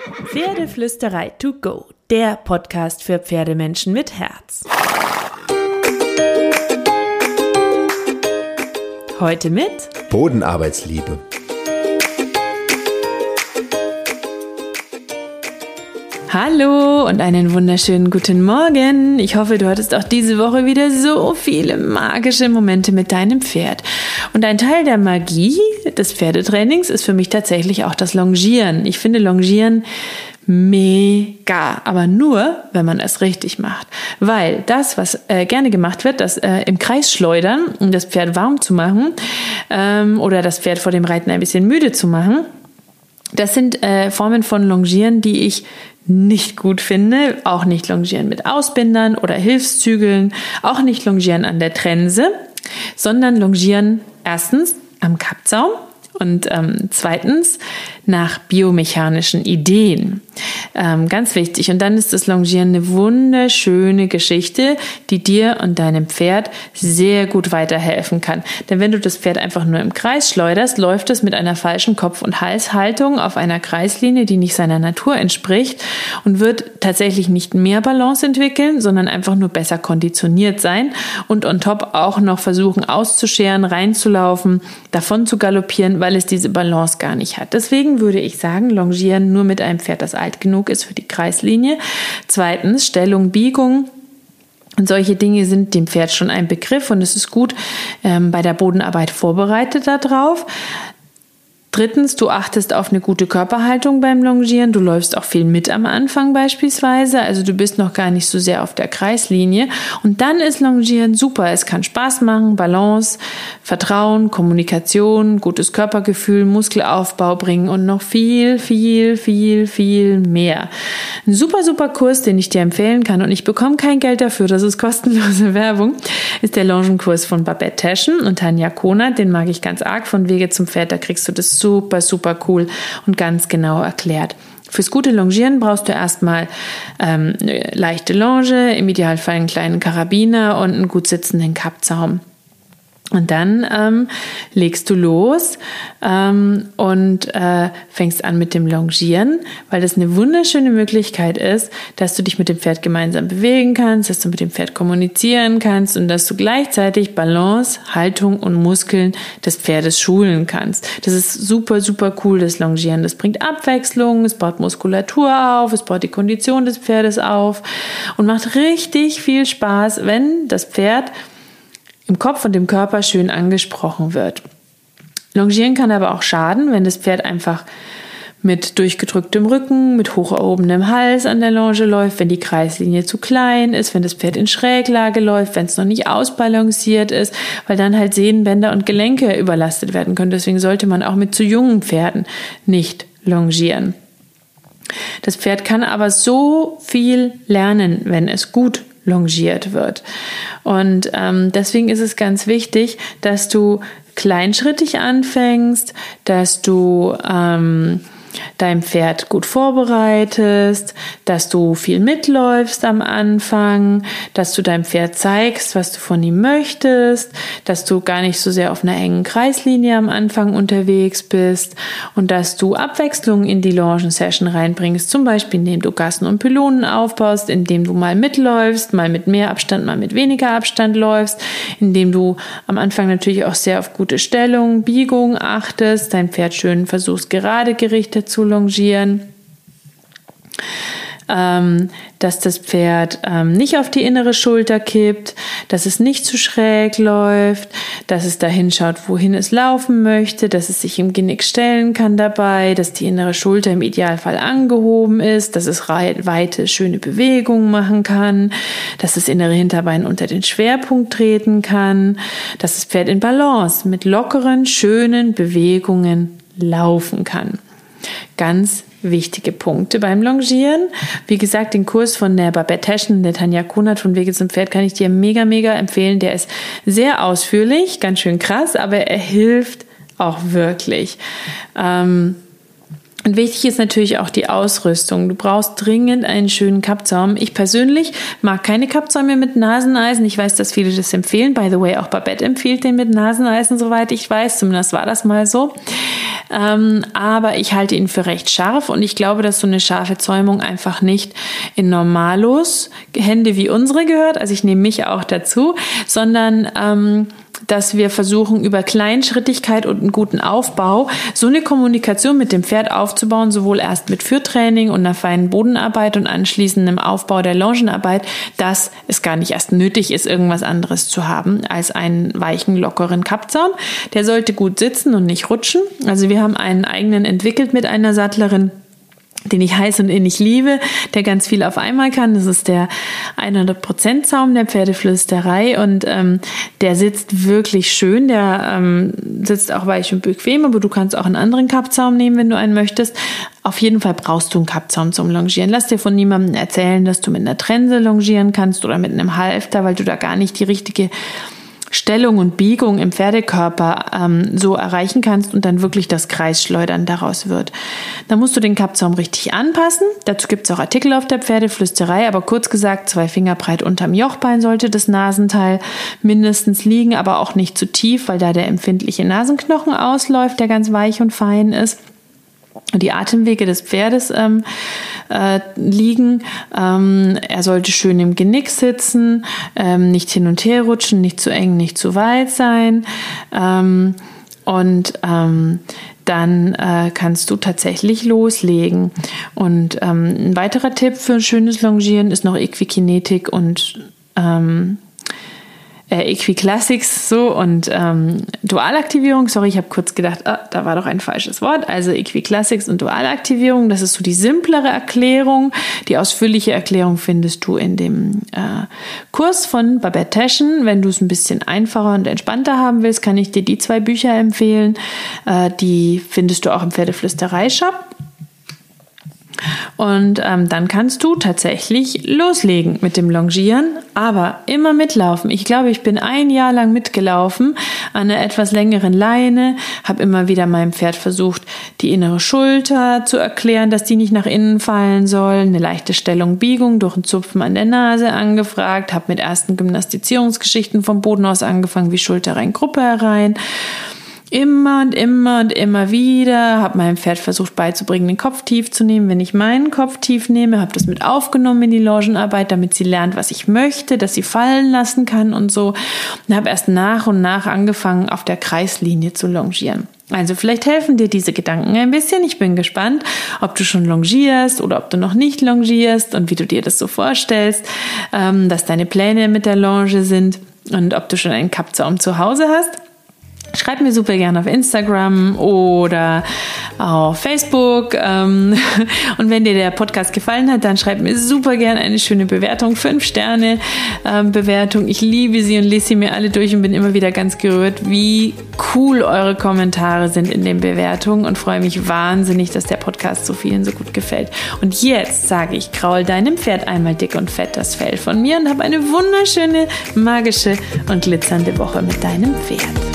Pferdeflüsterei to go, der Podcast für Pferdemenschen mit Herz. Heute mit Bodenarbeitsliebe. Hallo und einen wunderschönen guten Morgen. Ich hoffe, du hattest auch diese Woche wieder so viele magische Momente mit deinem Pferd. Und ein Teil der Magie des Pferdetrainings ist für mich tatsächlich auch das Longieren. Ich finde Longieren mega, aber nur, wenn man es richtig macht. Weil das, was äh, gerne gemacht wird, das äh, im Kreis schleudern, um das Pferd warm zu machen ähm, oder das Pferd vor dem Reiten ein bisschen müde zu machen, das sind äh, Formen von Longieren, die ich nicht gut finde. Auch nicht Longieren mit Ausbindern oder Hilfszügeln, auch nicht Longieren an der Trense, sondern Longieren erstens am Kappzaum. Und ähm, zweitens nach biomechanischen Ideen. Ähm, ganz wichtig. Und dann ist das Longieren eine wunderschöne Geschichte, die dir und deinem Pferd sehr gut weiterhelfen kann. Denn wenn du das Pferd einfach nur im Kreis schleuderst, läuft es mit einer falschen Kopf- und Halshaltung auf einer Kreislinie, die nicht seiner Natur entspricht und wird tatsächlich nicht mehr Balance entwickeln, sondern einfach nur besser konditioniert sein und on top auch noch versuchen auszuscheren, reinzulaufen, davon zu galoppieren, weil es diese Balance gar nicht hat. Deswegen würde ich sagen, Longieren nur mit einem Pferd, das alt genug ist für die Kreislinie. Zweitens, Stellung, Biegung. Und solche Dinge sind dem Pferd schon ein Begriff und es ist gut ähm, bei der Bodenarbeit vorbereitet darauf. Drittens, du achtest auf eine gute Körperhaltung beim Longieren. Du läufst auch viel mit am Anfang beispielsweise. Also du bist noch gar nicht so sehr auf der Kreislinie. Und dann ist Longieren super. Es kann Spaß machen, Balance, Vertrauen, Kommunikation, gutes Körpergefühl, Muskelaufbau bringen und noch viel, viel, viel, viel mehr. Ein super, super Kurs, den ich dir empfehlen kann. Und ich bekomme kein Geld dafür. Das ist kostenlose Werbung. Ist der Longenkurs von Babette Teschen und Tanja Konert. Den mag ich ganz arg von Wege zum Pferd. Da kriegst du das super, super cool und ganz genau erklärt. Fürs gute Longieren brauchst du erstmal ähm, eine leichte Longe, im Idealfall einen kleinen Karabiner und einen gut sitzenden Kappzaum. Und dann ähm, legst du los ähm, und äh, fängst an mit dem Longieren, weil das eine wunderschöne Möglichkeit ist, dass du dich mit dem Pferd gemeinsam bewegen kannst, dass du mit dem Pferd kommunizieren kannst und dass du gleichzeitig Balance, Haltung und Muskeln des Pferdes schulen kannst. Das ist super, super cool, das Longieren. Das bringt Abwechslung, es baut Muskulatur auf, es baut die Kondition des Pferdes auf und macht richtig viel Spaß, wenn das Pferd im Kopf und im Körper schön angesprochen wird. Longieren kann aber auch schaden, wenn das Pferd einfach mit durchgedrücktem Rücken, mit hoch erhobenem Hals an der Longe läuft, wenn die Kreislinie zu klein ist, wenn das Pferd in Schräglage läuft, wenn es noch nicht ausbalanciert ist, weil dann halt Sehnenbänder und Gelenke überlastet werden können. Deswegen sollte man auch mit zu jungen Pferden nicht longieren. Das Pferd kann aber so viel lernen, wenn es gut longiert wird. Und ähm, deswegen ist es ganz wichtig, dass du kleinschrittig anfängst, dass du ähm, dein Pferd gut vorbereitest, dass du viel mitläufst am Anfang, dass du deinem Pferd zeigst, was du von ihm möchtest, dass du gar nicht so sehr auf einer engen Kreislinie am Anfang unterwegs bist und dass du Abwechslung in die Longen-Session reinbringst, zum Beispiel indem du Gassen und Pylonen aufbaust, indem du mal mitläufst, mal mit mehr Abstand, mal mit weniger Abstand läufst, indem du am Anfang natürlich auch sehr auf gute Stellung, Biegung achtest, dein Pferd schön versuchst gerade gerichtet zu longieren ähm, dass das Pferd ähm, nicht auf die innere Schulter kippt, dass es nicht zu schräg läuft, dass es dahin schaut, wohin es laufen möchte, dass es sich im Genick stellen kann dabei, dass die innere Schulter im Idealfall angehoben ist, dass es weite, schöne Bewegungen machen kann, dass das innere Hinterbein unter den Schwerpunkt treten kann, dass das Pferd in Balance mit lockeren, schönen Bewegungen laufen kann. Ganz wichtige Punkte beim Longieren. Wie gesagt, den Kurs von der Babette Teschen, der Tanja Kunert von Wege zum Pferd kann ich dir mega, mega empfehlen. Der ist sehr ausführlich, ganz schön krass, aber er hilft auch wirklich. Ähm, Und wichtig ist natürlich auch die Ausrüstung. Du brauchst dringend einen schönen Kappzaum. Ich persönlich mag keine Kappzäume mit Naseneisen. Ich weiß, dass viele das empfehlen. By the way, auch Babette empfiehlt den mit Naseneisen, soweit ich weiß. Zumindest war das mal so. Ähm, aber ich halte ihn für recht scharf und ich glaube, dass so eine scharfe Zäumung einfach nicht in Normalos Hände wie unsere gehört. Also ich nehme mich auch dazu, sondern ähm, dass wir versuchen, über Kleinschrittigkeit und einen guten Aufbau so eine Kommunikation mit dem Pferd aufzubauen, sowohl erst mit Führtraining und einer feinen Bodenarbeit und anschließendem Aufbau der Longenarbeit, dass es gar nicht erst nötig ist, irgendwas anderes zu haben als einen weichen, lockeren Kappzaum. Der sollte gut sitzen und nicht rutschen. Also wir haben einen eigenen entwickelt mit einer Sattlerin den ich heiß und innig liebe, der ganz viel auf einmal kann. Das ist der 100% Zaum der Pferdeflüsterei und ähm, der sitzt wirklich schön. Der ähm, sitzt auch weich und bequem, aber du kannst auch einen anderen Kappzaum nehmen, wenn du einen möchtest. Auf jeden Fall brauchst du einen Kappzaum zum Longieren. Lass dir von niemandem erzählen, dass du mit einer Trense longieren kannst oder mit einem Halfter, weil du da gar nicht die richtige Stellung und Biegung im Pferdekörper ähm, so erreichen kannst und dann wirklich das Kreisschleudern daraus wird. Da musst du den Kappzaum richtig anpassen. Dazu gibt es auch Artikel auf der Pferdeflüsterei, aber kurz gesagt, zwei Finger breit unterm Jochbein sollte das Nasenteil mindestens liegen, aber auch nicht zu tief, weil da der empfindliche Nasenknochen ausläuft, der ganz weich und fein ist die Atemwege des Pferdes ähm, äh, liegen. Ähm, er sollte schön im Genick sitzen, ähm, nicht hin und her rutschen, nicht zu eng, nicht zu weit sein. Ähm, und ähm, dann äh, kannst du tatsächlich loslegen. Und ähm, ein weiterer Tipp für ein schönes Longieren ist noch Equikinetik und ähm, äh, Equiclassics so und ähm, Dualaktivierung. Sorry, ich habe kurz gedacht, ah, da war doch ein falsches Wort. Also Equiclassics und Dualaktivierung, das ist so die simplere Erklärung. Die ausführliche Erklärung findest du in dem äh, Kurs von Babette Taschen. Wenn du es ein bisschen einfacher und entspannter haben willst, kann ich dir die zwei Bücher empfehlen. Äh, die findest du auch im Pferdeflüsterei-Shop. Und ähm, dann kannst du tatsächlich loslegen mit dem Longieren, aber immer mitlaufen. Ich glaube, ich bin ein Jahr lang mitgelaufen an einer etwas längeren Leine, habe immer wieder meinem Pferd versucht, die innere Schulter zu erklären, dass die nicht nach innen fallen soll, eine leichte Stellung, Biegung durch ein Zupfen an der Nase angefragt, habe mit ersten Gymnastizierungsgeschichten vom Boden aus angefangen, wie Schulter rein, Gruppe herein immer und immer und immer wieder, habe meinem Pferd versucht beizubringen, den Kopf tief zu nehmen. Wenn ich meinen Kopf tief nehme, habe das mit aufgenommen in die Longenarbeit, damit sie lernt, was ich möchte, dass sie fallen lassen kann und so. Und habe erst nach und nach angefangen, auf der Kreislinie zu longieren. Also vielleicht helfen dir diese Gedanken ein bisschen. Ich bin gespannt, ob du schon longierst oder ob du noch nicht longierst und wie du dir das so vorstellst, ähm, dass deine Pläne mit der Longe sind und ob du schon einen Kappzaum zu Hause hast. Schreib mir super gerne auf Instagram oder auf Facebook. Ähm, und wenn dir der Podcast gefallen hat, dann schreib mir super gerne eine schöne Bewertung. Fünf Sterne ähm, Bewertung. Ich liebe sie und lese sie mir alle durch und bin immer wieder ganz gerührt, wie cool eure Kommentare sind in den Bewertungen und freue mich wahnsinnig, dass der Podcast so vielen so gut gefällt. Und jetzt sage ich, kraul deinem Pferd einmal dick und fett das Fell von mir und hab eine wunderschöne, magische und glitzernde Woche mit deinem Pferd.